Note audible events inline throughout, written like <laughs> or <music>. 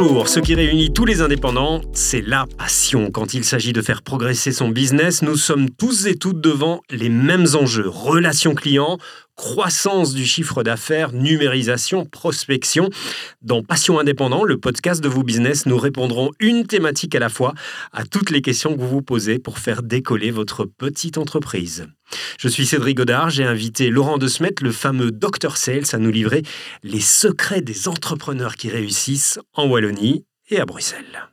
Bonjour, ce qui réunit tous les indépendants, c'est la passion. Quand il s'agit de faire progresser son business, nous sommes tous et toutes devant les mêmes enjeux. Relations clients, croissance du chiffre d'affaires, numérisation, prospection. Dans Passion Indépendant, le podcast de vos business, nous répondrons une thématique à la fois à toutes les questions que vous vous posez pour faire décoller votre petite entreprise. Je suis Cédric Godard, j'ai invité Laurent De Smet, le fameux Dr Sales, à nous livrer les secrets des entrepreneurs qui réussissent en Wallonie et à Bruxelles.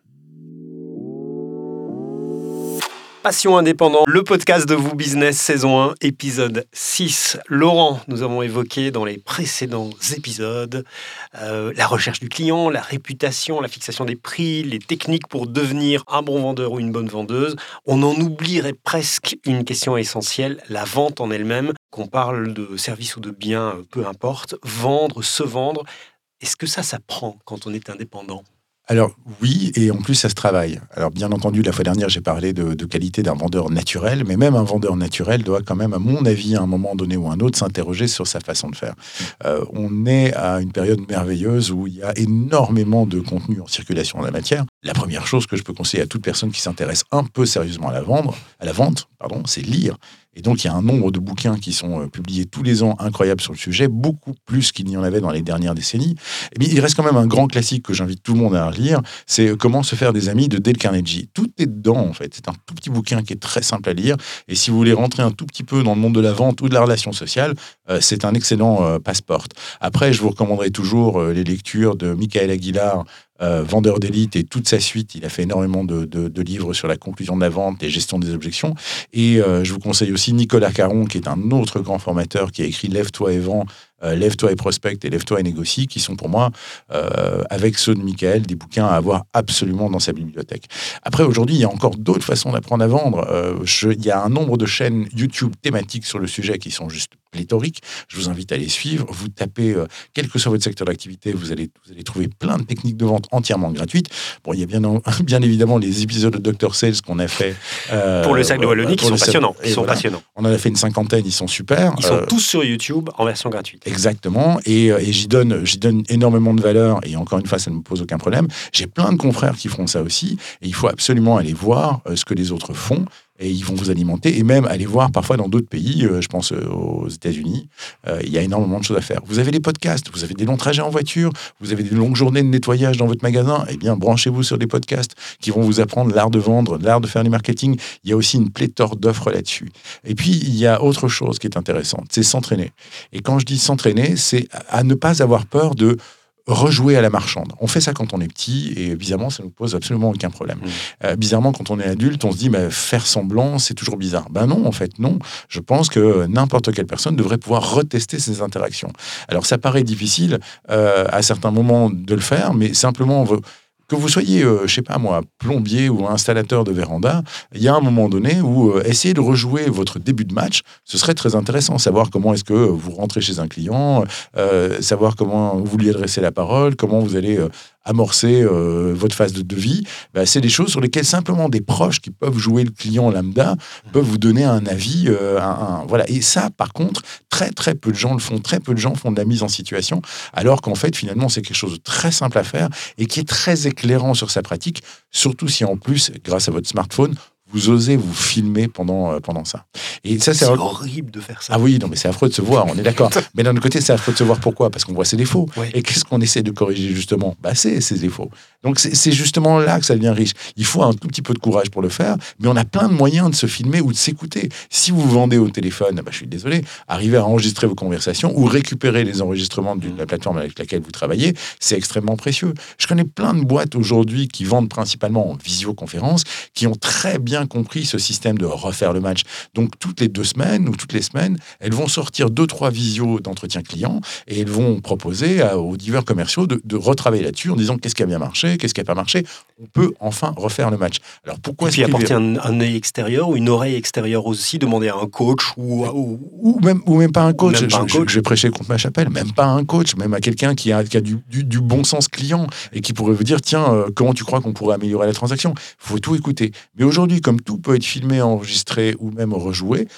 Passion indépendant, le podcast de vous business saison 1, épisode 6. Laurent, nous avons évoqué dans les précédents épisodes euh, la recherche du client, la réputation, la fixation des prix, les techniques pour devenir un bon vendeur ou une bonne vendeuse. On en oublierait presque une question essentielle, la vente en elle-même. Qu'on parle de service ou de bien, peu importe, vendre, se vendre. Est-ce que ça, ça prend quand on est indépendant? Alors oui, et en plus ça se travaille. Alors bien entendu, la fois dernière, j'ai parlé de, qualité d'un vendeur naturel, mais même un vendeur naturel doit quand même, à mon avis, à un moment donné ou un autre, s'interroger sur sa façon de faire. Euh, on est à une période merveilleuse où il y a énormément de contenu en circulation en la matière. La première chose que je peux conseiller à toute personne qui s'intéresse un peu sérieusement à la, vendre, à la vente, pardon, c'est lire. Et donc, il y a un nombre de bouquins qui sont euh, publiés tous les ans incroyables sur le sujet, beaucoup plus qu'il n'y en avait dans les dernières décennies. Et il reste quand même un grand classique que j'invite tout le monde à lire, c'est euh, Comment se faire des amis de Dale Carnegie. Tout est dedans, en fait. C'est un tout petit bouquin qui est très simple à lire. Et si vous voulez rentrer un tout petit peu dans le monde de la vente ou de la relation sociale, euh, c'est un excellent passeport. Après, je vous recommanderai toujours les lectures de Michael Aguilar, euh, vendeur d'élite et toute sa suite. Il a fait énormément de, livres sur la conclusion de la vente et gestion des objections. Et euh, je vous conseille aussi Nicolas Caron, qui est un autre grand formateur qui a écrit Lève-toi et vends euh, Lève-toi et prospecte et Lève-toi et négocie, qui sont pour moi, euh, avec ceux de Michael, des bouquins à avoir absolument dans sa bibliothèque. Après, aujourd'hui, il y a encore d'autres façons d'apprendre à vendre. Euh, il y a un nombre de chaînes YouTube thématiques sur le sujet qui sont juste pléthoriques. Je vous invite à les suivre. Vous tapez, quel que soit votre secteur d'activité, vous allez, vous allez trouver plein de techniques de vente entièrement gratuites. Bon, il y a bien, bien évidemment les épisodes de Dr. Sales qu'on a fait. pour le sac de Wallonie, qui sont passionnants. Ils sont passionnants. On en a fait une cinquantaine, ils sont super. Ils sont tous sur YouTube en version gratuite. Exactement. Et, euh, et j'y donne, donne énormément de valeur. Et encore une fois, ça ne me pose aucun problème. J'ai plein de confrères qui feront ça aussi. Et il faut absolument aller voir euh, ce que les autres font et ils vont vous alimenter et même aller voir parfois dans d'autres pays, euh, je pense euh, aux États-Unis, euh, il y a énormément de choses à faire. Vous avez les podcasts, vous avez des longs trajets en voiture, vous avez des longues journées de nettoyage dans votre magasin, eh bien branchez-vous sur des podcasts qui vont vous apprendre l'art de vendre, l'art de faire du marketing. Il y a aussi une pléthore d'offres là-dessus. Et puis il y a autre chose qui est intéressante, c'est s'entraîner. Et quand je dis s'entraîner, c'est à ne pas avoir peur de rejouer à la marchande. On fait ça quand on est petit et bizarrement, ça ne nous pose absolument aucun problème. Mmh. Euh, bizarrement, quand on est adulte, on se dit, mais faire semblant, c'est toujours bizarre. Ben non, en fait, non. Je pense que n'importe quelle personne devrait pouvoir retester ses interactions. Alors, ça paraît difficile euh, à certains moments de le faire, mais simplement, on veut que vous soyez, euh, je sais pas moi, plombier ou installateur de véranda, il y a un moment donné où euh, essayer de rejouer votre début de match, ce serait très intéressant. Savoir comment est-ce que vous rentrez chez un client, euh, savoir comment vous lui adressez la parole, comment vous allez amorcer euh, votre phase de devis, bah, c'est des choses sur lesquelles simplement des proches qui peuvent jouer le client lambda peuvent vous donner un avis. Euh, voilà. Et ça, par contre, très très peu de gens le font. Très peu de gens font de la mise en situation, alors qu'en fait, finalement, c'est quelque chose de très simple à faire et qui est très éclairant sur sa pratique, surtout si en plus, grâce à votre smartphone, vous osez vous filmer pendant, euh, pendant ça. Et ça, c'est horrible de faire ça. Ah oui, non, mais c'est affreux de se voir, on est d'accord. <laughs> mais d'un autre côté, c'est affreux de se voir pourquoi? Parce qu'on voit ses défauts. Et qu'est-ce qu'on essaie de corriger justement? Bah, C'est ses défauts. Donc c'est justement là que ça devient riche. Il faut un tout petit peu de courage pour le faire, mais on a plein de moyens de se filmer ou de s'écouter. Si vous vendez au téléphone, bah, je suis désolé, arriver à enregistrer vos conversations ou récupérer les enregistrements de la plateforme avec laquelle vous travaillez, c'est extrêmement précieux. Je connais plein de boîtes aujourd'hui qui vendent principalement en visioconférence, qui ont très bien compris ce système de refaire le match. Donc toutes les deux semaines ou toutes les semaines, elles vont sortir deux, trois visios d'entretien client et elles vont proposer aux divers commerciaux de, de retravailler là-dessus en disant qu'est-ce qui a bien marché, qu'est-ce qui n'a pas marché. On peut enfin refaire le match. Alors pourquoi est-ce apporter un, un, œil extérieur ou une oreille extérieure aussi, demander à un coach ou, ou, même, ou même pas un coach. je, vais prêcher contre ma chapelle, même pas un coach, même à quelqu'un qui a, qui a du, du, bon sens client et qui pourrait vous dire tiens, euh, comment tu crois qu'on pourrait améliorer la transaction? Il faut tout écouter. Mais aujourd'hui, comme tout peut être filmé, enregistré ou même rejoué,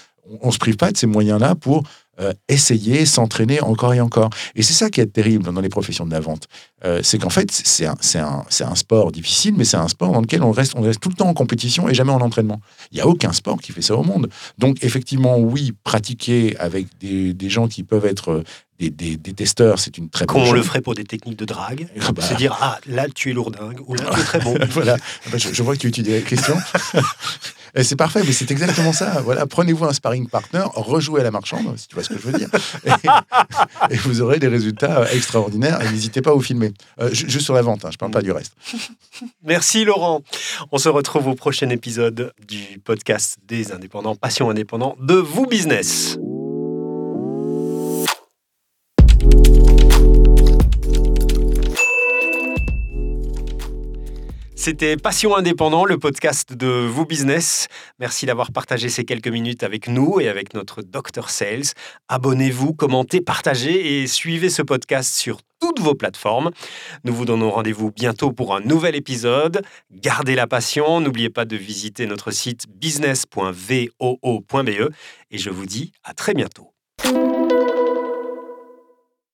on se prive pas de ces moyens-là pour euh, essayer, s'entraîner encore et encore. Et c'est ça qui est terrible dans les professions de la vente. Euh, c'est qu'en fait, c'est un, sport difficile, mais c'est un sport dans lequel on reste, on reste tout le temps en compétition et jamais en entraînement. Il n'y a aucun sport qui fait ça au monde. Donc, effectivement, oui, pratiquer avec des gens qui peuvent être des, des, des, testeurs, c'est une très bonne Comme chose. on le ferait pour des techniques de drague. Ah bah. Se dire, ah, là, tu es lourdingue, ou là, tu es très bon. <laughs> voilà, Ah bah, je, je vois que tu étudies la question. <laughs> C'est parfait, mais c'est exactement ça. Voilà, prenez-vous un sparring partner, rejouez à la marchande, si tu vois ce que je veux dire, et, et vous aurez des résultats extraordinaires. Et n'hésitez pas à vous filmer. Euh, ju- juste sur la vente, hein, je parle pas du reste. <laughs> Merci Laurent. On se retrouve au prochain épisode du podcast des indépendants, Passion indépendant de vous business. C'était Passion Indépendant, le podcast de Vous Business. Merci d'avoir partagé ces quelques minutes avec nous et avec notre Dr Sales. Abonnez-vous, commentez, partagez et suivez ce podcast sur toutes vos plateformes. Nous vous donnons rendez-vous bientôt pour un nouvel épisode. Gardez la passion, n'oubliez pas de visiter notre site business.voo.be et je vous dis à très bientôt.